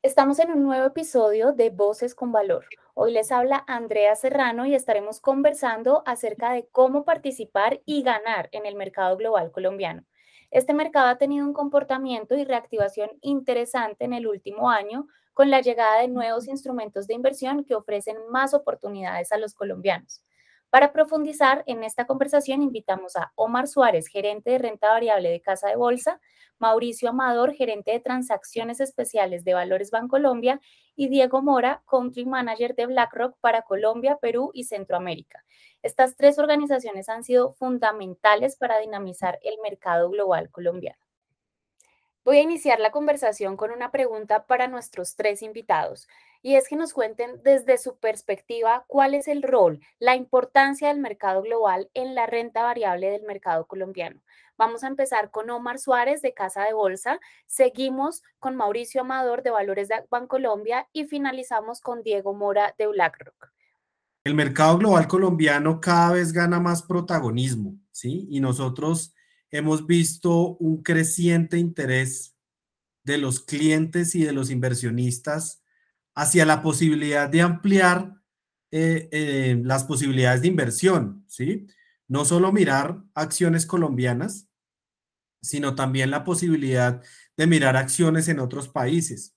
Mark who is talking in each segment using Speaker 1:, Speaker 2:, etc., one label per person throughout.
Speaker 1: Estamos en un nuevo episodio de Voces con Valor. Hoy les habla Andrea Serrano y estaremos conversando acerca de cómo participar y ganar en el mercado global colombiano. Este mercado ha tenido un comportamiento y reactivación interesante en el último año con la llegada de nuevos instrumentos de inversión que ofrecen más oportunidades a los colombianos. Para profundizar en esta conversación, invitamos a Omar Suárez, gerente de renta variable de Casa de Bolsa, Mauricio Amador, gerente de transacciones especiales de Valores Bancolombia, y Diego Mora, country manager de BlackRock para Colombia, Perú y Centroamérica. Estas tres organizaciones han sido fundamentales para dinamizar el mercado global colombiano. Voy a iniciar la conversación con una pregunta para nuestros tres invitados y es que nos cuenten desde su perspectiva cuál es el rol, la importancia del mercado global en la renta variable del mercado colombiano. Vamos a empezar con Omar Suárez de Casa de Bolsa, seguimos con Mauricio Amador de Valores de Bancolombia y finalizamos con Diego Mora de BlackRock.
Speaker 2: El mercado global colombiano cada vez gana más protagonismo, ¿sí? Y nosotros hemos visto un creciente interés de los clientes y de los inversionistas hacia la posibilidad de ampliar eh, eh, las posibilidades de inversión, ¿sí? No solo mirar acciones colombianas, sino también la posibilidad de mirar acciones en otros países.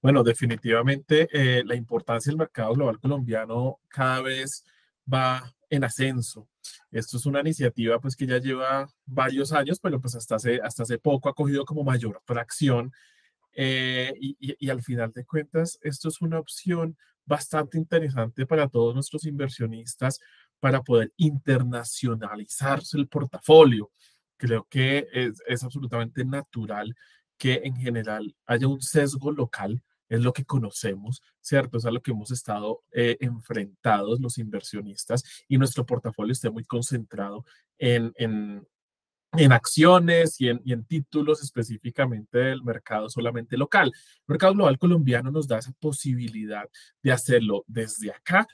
Speaker 3: Bueno, definitivamente eh, la importancia del mercado global colombiano cada vez va en ascenso. Esto es una iniciativa pues que ya lleva varios años, pero pues hasta hace, hasta hace poco ha cogido como mayor tracción eh, y, y, al final de cuentas esto es una opción bastante interesante para todos nuestros inversionistas para poder internacionalizarse el portafolio. Creo que es, es absolutamente natural que en general haya un sesgo local es lo que conocemos, ¿cierto? Es a lo que hemos estado eh, enfrentados los inversionistas y nuestro portafolio esté muy concentrado en, en, en acciones y en, y en, títulos específicamente del mercado solamente local. El mercado global colombiano nos da esa posibilidad de hacerlo desde acá,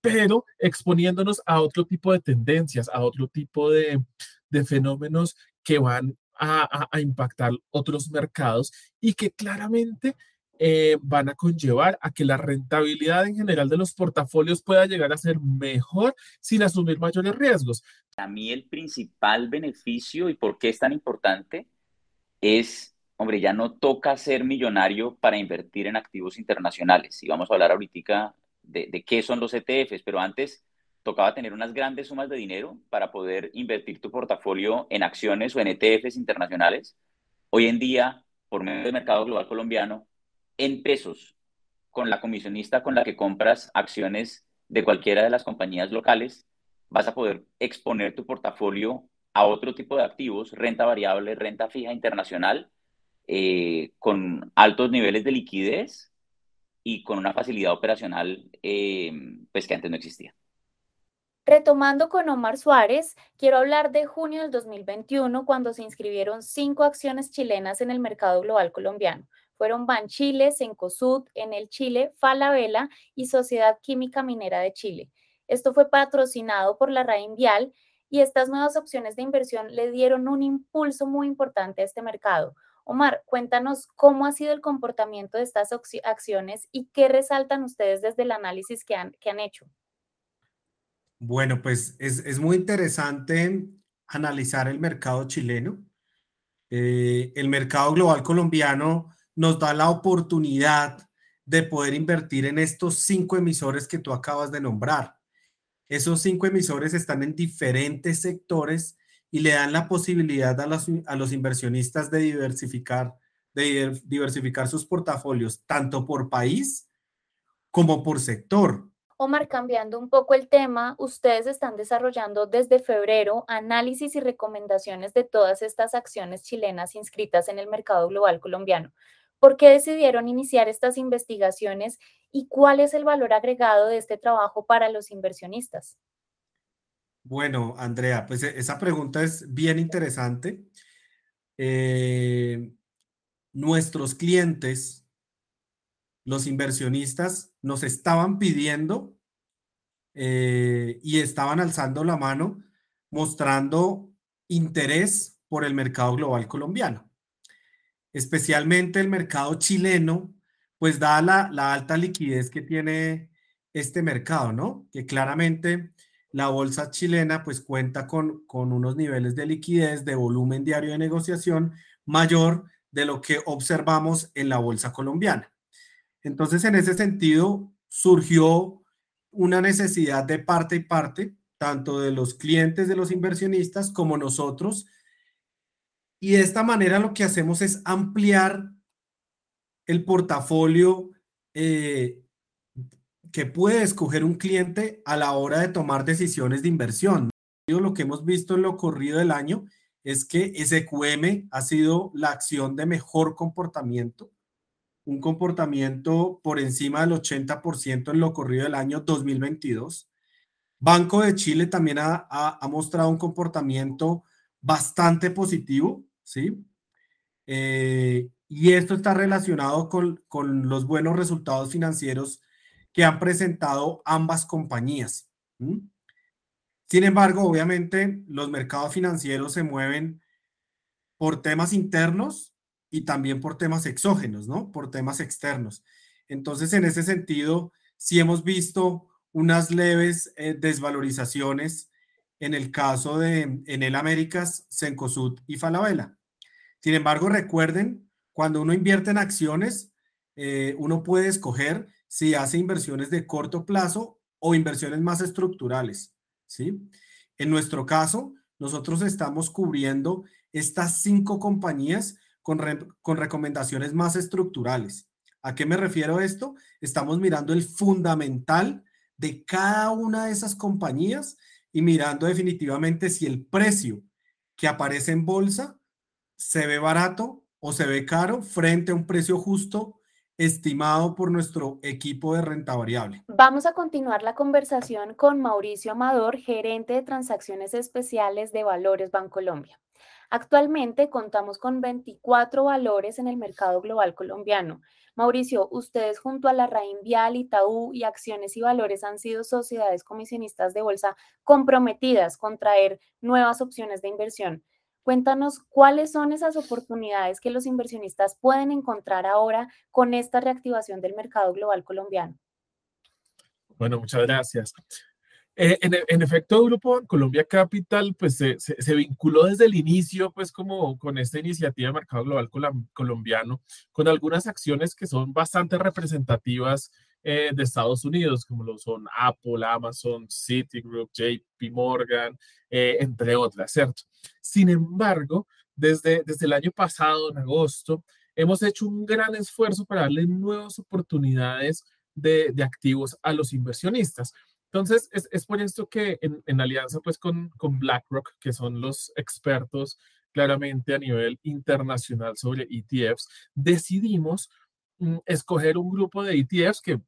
Speaker 3: pero exponiéndonos a otro tipo de tendencias, a otro tipo de, de fenómenos que van a, a, a, impactar otros mercados y que claramente eh, van a conllevar a que la rentabilidad en general de los portafolios pueda llegar a ser mejor sin asumir mayores riesgos.
Speaker 4: A mí el principal beneficio y por qué es tan importante es, hombre, ya no toca ser millonario para invertir en activos internacionales. Y vamos a hablar ahorita de, de qué son los ETFs, pero antes tocaba tener unas grandes sumas de dinero para poder invertir tu portafolio en acciones o en ETFs internacionales. Hoy en día, por medio del mercado global colombiano, en pesos con la comisionista con la que compras acciones de cualquiera de las compañías locales, vas a poder exponer tu portafolio a otro tipo de activos, renta variable, renta fija internacional, eh, con altos niveles de liquidez y con una facilidad operacional eh, pues que antes no existía.
Speaker 1: Retomando con Omar Suárez, quiero hablar de junio del 2021, cuando se inscribieron cinco acciones chilenas en el mercado global colombiano fueron Banchile, Cencosud, el Chile, Falabella y Sociedad Química Minera de Chile. Esto fue patrocinado por la RAIN Vial y estas nuevas opciones de inversión le dieron un impulso muy importante a este mercado. Omar, cuéntanos cómo ha sido el comportamiento de estas acciones y qué resaltan ustedes desde el análisis que han, que han hecho.
Speaker 2: Bueno, pues es, es muy interesante analizar el mercado chileno. Eh, el mercado global colombiano nos da la oportunidad de poder invertir en estos cinco emisores que tú acabas de nombrar. Esos cinco emisores están en diferentes sectores y le dan la posibilidad a los, a los inversionistas de diversificar, de diversificar sus portafolios, tanto por país como por sector.
Speaker 1: Omar, cambiando un poco el tema, ustedes están desarrollando desde febrero análisis y recomendaciones de todas estas acciones chilenas inscritas en el mercado global colombiano. ¿Por qué decidieron iniciar estas investigaciones y cuál es el valor agregado de este trabajo para los inversionistas?
Speaker 2: Bueno, Andrea, pues e, esa pregunta es bien interesante. Eh, nuestros clientes, los inversionistas, nos estaban pidiendo eh, y estaban alzando la mano mostrando interés por el mercado global colombiano especialmente el mercado chileno, pues da la, la alta liquidez que tiene este mercado, ¿no? Que claramente la bolsa chilena pues cuenta con, con unos niveles de liquidez, de volumen diario de negociación mayor de lo que observamos en la bolsa colombiana. Entonces, en ese sentido, surgió una necesidad de parte y parte, tanto de los clientes de los inversionistas como nosotros, y de esta manera lo que hacemos es ampliar el portafolio eh, que puede escoger un cliente a la hora de tomar decisiones de inversión. Lo que hemos visto en lo corrido del año es que SQM ha sido la acción de mejor comportamiento, un comportamiento por encima del 80% en lo corrido del año 2022. Banco de Chile también ha, ha mostrado un comportamiento bastante positivo, ¿sí? Eh, y esto está relacionado con, los buenos resultados financieros que han presentado ambas compañías. Sin embargo, obviamente, los mercados financieros se mueven por temas internos y también por temas exógenos, ¿no? Por temas externos. Entonces, en ese sentido, sí hemos visto unas leves eh, desvalorizaciones en el caso de Enel Américas, Cencosud y Falabella. Sin embargo, recuerden, cuando uno invierte en acciones, eh, uno puede escoger si hace inversiones de corto plazo o inversiones más estructurales, ¿sí? En nuestro caso, nosotros estamos cubriendo estas cinco compañías con, con recomendaciones más estructurales. ¿A qué me refiero esto? Estamos mirando el fundamental de cada una de esas compañías y mirando definitivamente si el precio que aparece en bolsa se ve barato o se ve caro frente a un precio justo estimado por nuestro equipo de renta variable.
Speaker 1: Vamos a continuar la conversación con Mauricio Amador, gerente de transacciones especiales de Valores Bancolombia. Actualmente contamos con 24 valores en el mercado global colombiano. Mauricio, ustedes junto a la Raín Vial, Itaú y Acciones y Valores han sido sociedades comisionistas de bolsa comprometidas con traer nuevas opciones de inversión. Cuéntanos cuáles son esas oportunidades que los inversionistas pueden encontrar ahora con esta reactivación del mercado global colombiano.
Speaker 3: Bueno, muchas gracias. Eh, en, efecto, Grupo Colombia Capital pues se, se, vinculó desde el inicio pues como con esta iniciativa de mercado global colombiano con algunas acciones que son bastante representativas eh, de Estados Unidos como lo son Apple, Amazon, Citigroup, JP Morgan, eh, entre otras, ¿cierto? Sin embargo, desde, desde el año pasado, en agosto, hemos hecho un gran esfuerzo para darle nuevas oportunidades de, de activos a los inversionistas. Entonces, es, es por esto que en, en, alianza pues con, con BlackRock, que son los expertos claramente a nivel internacional sobre ETFs, decidimos mm, escoger un grupo de ETFs que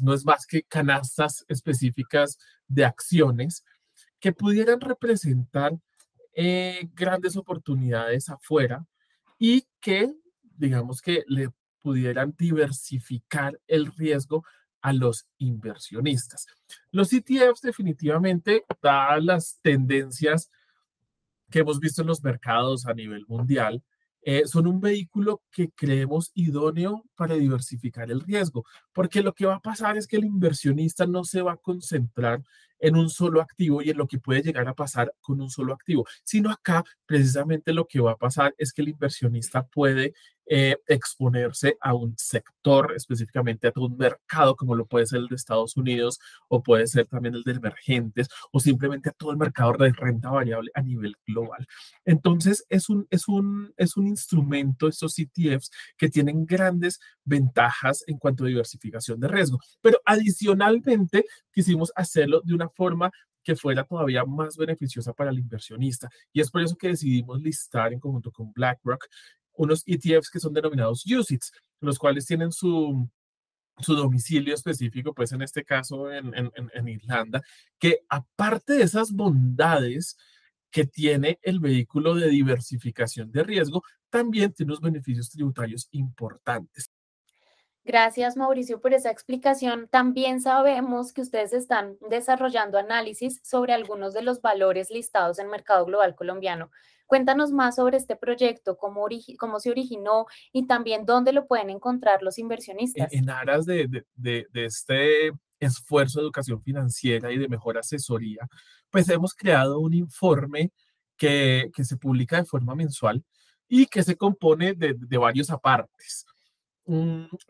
Speaker 3: no es más que canastas específicas de acciones que pudieran representar eh, grandes oportunidades afuera y que, digamos que le pudieran diversificar el riesgo a los inversionistas. Los ETFs definitivamente, dadas las tendencias que hemos visto en los mercados a nivel mundial, eh, son un vehículo que creemos idóneo para diversificar el riesgo, porque lo que va a pasar es que el inversionista no se va a concentrar en un solo activo y en lo que puede llegar a pasar con un solo activo, sino acá precisamente lo que va a pasar es que el inversionista puede eh, exponerse a un sector, específicamente a un mercado como lo puede ser el de Estados Unidos o puede ser también el de emergentes o simplemente a todo el mercado de renta variable a nivel global. Entonces es un, es un, es un instrumento, estos ETFs, que tienen grandes ventajas en cuanto a diversificación de riesgo. Pero adicionalmente quisimos hacerlo de una forma que fuera todavía más beneficiosa para el inversionista. Y es por eso que decidimos listar en conjunto con BlackRock unos ETFs que son denominados UCITS, los cuales tienen su, su domicilio específico, pues en este caso en, en, en, Irlanda, que aparte de esas bondades que tiene el vehículo de diversificación de riesgo, también tiene unos beneficios tributarios importantes.
Speaker 1: Gracias, Mauricio, por esa explicación. También sabemos que ustedes están desarrollando análisis sobre algunos de los valores listados en mercado global colombiano. Cuéntanos más sobre este proyecto, cómo, se originó y también dónde lo pueden encontrar los inversionistas.
Speaker 3: En, aras de, este esfuerzo de educación financiera y de mejor asesoría, pues hemos creado un informe que, se publica de forma mensual y que se compone de varios apartes.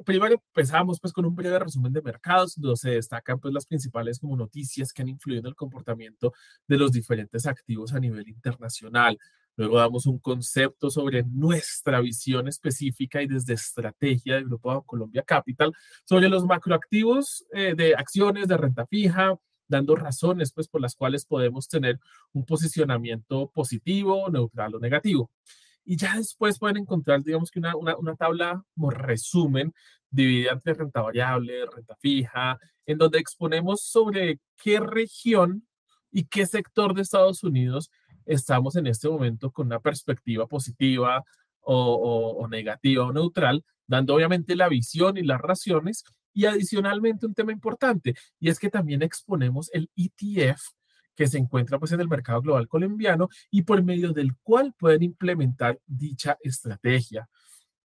Speaker 3: Primero empezamos pues con un breve resumen de mercados, donde se destacan pues las principales como noticias que han influido en el comportamiento de los diferentes activos a nivel internacional. Luego damos un concepto sobre nuestra visión específica y desde estrategia del Grupo Colombia Capital sobre los macroactivos eh, de acciones de renta fija, dando razones pues por las cuales podemos tener un posicionamiento positivo, neutral o negativo. Y ya después pueden encontrar, digamos que una, una, una tabla como resumen dividida entre renta variable, renta fija, en donde exponemos sobre qué región y qué sector de Estados Unidos estamos en este momento con una perspectiva positiva o, o, negativa o neutral, dando obviamente la visión y las razones. Y adicionalmente un tema importante, y es que también exponemos el ETF que se encuentra pues en el mercado global colombiano y por medio del cual pueden implementar dicha estrategia.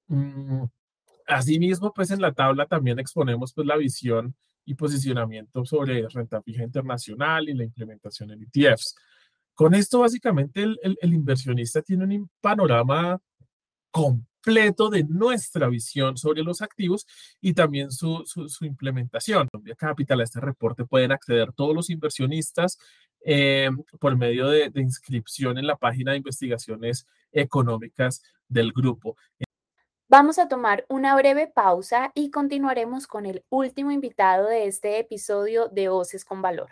Speaker 3: Mm, asimismo, pues en la tabla también exponemos pues la visión y posicionamiento sobre renta fija internacional y la implementación en ETFs. Con esto, básicamente, el, inversionista tiene un panorama completo de nuestra visión sobre los activos y también su, su, su implementación. Capital, a este reporte pueden acceder todos los inversionistas eh, por medio de, de inscripción en la página de investigaciones económicas del grupo.
Speaker 1: Vamos a tomar una breve pausa y continuaremos con el último invitado de este episodio de Voces con Valor.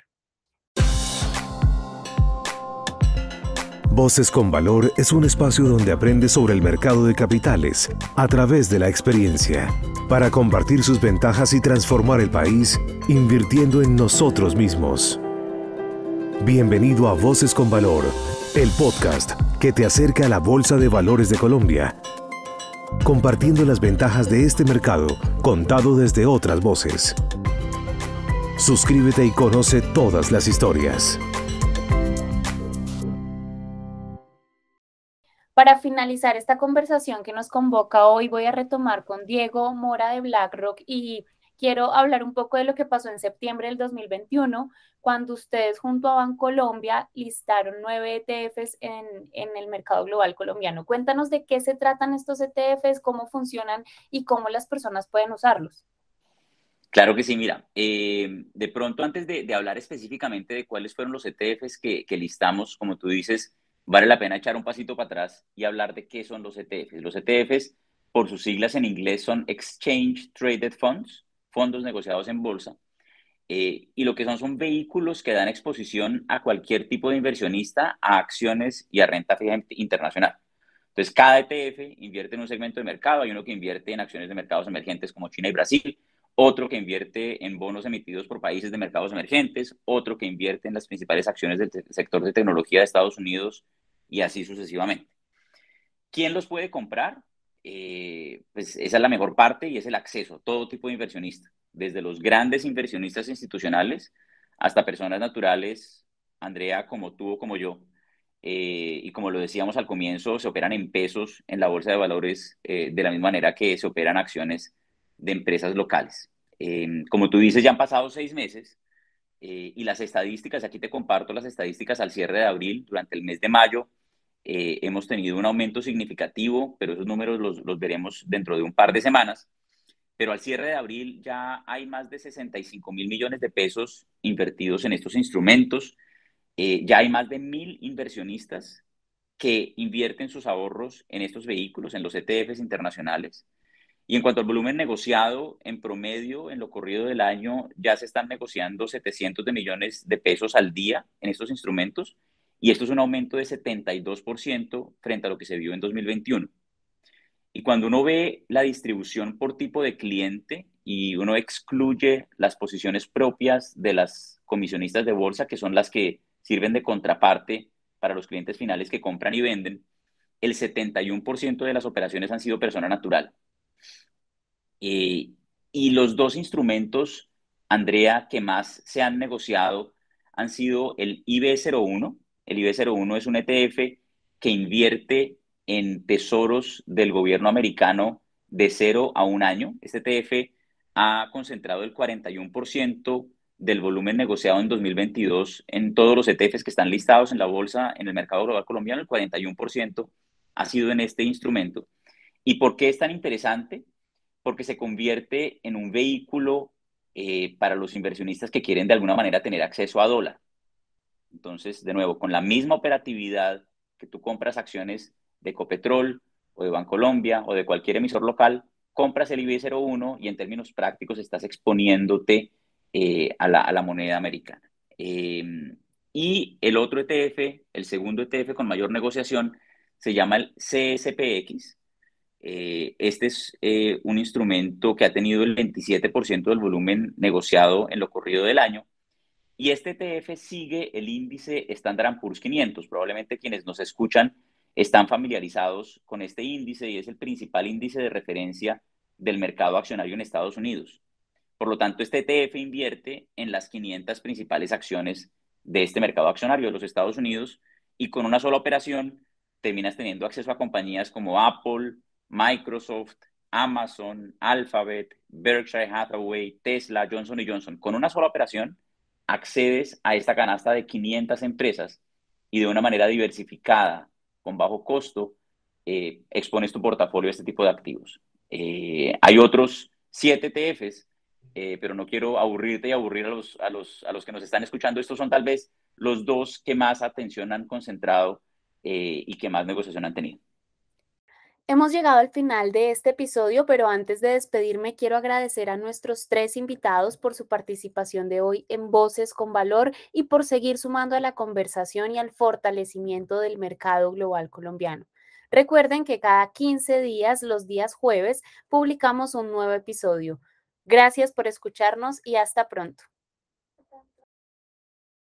Speaker 5: Voces con Valor es un espacio donde aprende sobre el mercado de capitales a través de la experiencia, para compartir sus ventajas y transformar el país invirtiendo en nosotros mismos. Bienvenido a Voces con Valor, el podcast que te acerca a la Bolsa de Valores de Colombia, compartiendo las ventajas de este mercado contado desde otras voces. Suscríbete y conoce todas las historias.
Speaker 1: Para finalizar esta conversación que nos convoca hoy, voy a retomar con Diego Mora de BlackRock y quiero hablar un poco de lo que pasó en septiembre del 2021, cuando ustedes junto a Bancolombia listaron nueve ETFs en, en, el mercado global colombiano. Cuéntanos de qué se tratan estos ETFs, cómo funcionan y cómo las personas pueden usarlos.
Speaker 4: Claro que sí, mira, eh, de pronto antes de, hablar específicamente de cuáles fueron los ETFs que, que listamos, como tú dices, vale la pena echar un pasito para atrás y hablar de qué son los ETFs. Los ETFs, por sus siglas en inglés, son Exchange Traded Funds fondos negociados en bolsa. Eh, y lo que son son vehículos que dan exposición a cualquier tipo de inversionista, a acciones y a renta fija internacional. Entonces, cada ETF invierte en un segmento de mercado. Hay uno que invierte en acciones de mercados emergentes como China y Brasil, otro que invierte en bonos emitidos por países de mercados emergentes, otro que invierte en las principales acciones del sector de tecnología de Estados Unidos y así sucesivamente. ¿Quién los puede comprar? Eh, pues esa es la mejor parte y es el acceso, todo tipo de inversionista, desde los grandes inversionistas institucionales hasta personas naturales, Andrea, como tú o como yo. Eh, y como lo decíamos al comienzo, se operan en pesos en la bolsa de valores eh, de la misma manera que se operan acciones de empresas locales. como tú dices, ya han pasado seis meses y las estadísticas, aquí te comparto las estadísticas al cierre de abril, durante el mes de mayo, eh, hemos tenido un aumento significativo, pero esos números los, los, veremos dentro de un par de semanas. Pero al cierre de abril ya hay más de 65 mil millones de pesos invertidos en estos instrumentos. Eh, ya hay más de mil inversionistas que invierten sus ahorros en estos vehículos, en los ETFs internacionales. Y en cuanto al volumen negociado, en promedio, en lo corrido del año, ya se están negociando 700 de millones de pesos al día en estos instrumentos, y esto es un aumento de 72% frente a lo que se vio en 2021. Y cuando uno ve la distribución por tipo de cliente y uno excluye las posiciones propias de las comisionistas de bolsa, que son las que sirven de contraparte para los clientes finales que compran y venden, el 71% de las operaciones han sido persona natural. Eh, y los dos instrumentos, Andrea, que más se han negociado han sido el IB01. El IB01 es un ETF que invierte en tesoros del gobierno americano de cero a un año. Este ETF ha concentrado el 41% del volumen negociado en 2022 en todos los ETFs que están listados en la bolsa en el mercado global colombiano. El 41% ha sido en este instrumento. ¿Y por qué es tan interesante? porque se convierte en un vehículo eh, para los inversionistas que quieren de alguna manera tener acceso a dólar. Entonces, de nuevo, con la misma operatividad que tú compras acciones de Copetrol o de Bancolombia o de cualquier emisor local, compras el IB01 y en términos prácticos estás exponiéndote eh, a, la, moneda americana. Em, y el otro ETF, el segundo ETF con mayor negociación, se llama el CSPX, eh, este es eh, un instrumento que ha tenido el 27% del volumen negociado en lo corrido del año. Y este ETF sigue el índice Standard Poor's 500. Probablemente quienes nos escuchan están familiarizados con este índice y es el principal índice de referencia del mercado accionario en Estados Unidos. Por lo tanto, este ETF invierte en las 500 principales acciones de este mercado accionario de los Estados Unidos y con una sola operación terminas teniendo acceso a compañías como Apple, Microsoft, Amazon, Alphabet, Berkshire Hathaway, Tesla, Johnson Johnson. Con una sola operación accedes a esta canasta de 500 empresas y de una manera diversificada, con bajo costo, eh, expones tu portafolio a este tipo de activos. Eh, hay otros siete ETFs, eh, pero no quiero aburrirte y aburrir a los, a, los, a los que nos están escuchando. Estos son tal vez los dos que más atención han concentrado y que más negociación han tenido.
Speaker 1: Hemos llegado al final de este episodio, pero antes de despedirme quiero agradecer a nuestros tres invitados por su participación de hoy en Voces con Valor y por seguir sumando a la conversación y al fortalecimiento del mercado global colombiano. Recuerden que cada 15 días, los días jueves, publicamos un nuevo episodio. Gracias por escucharnos y hasta pronto.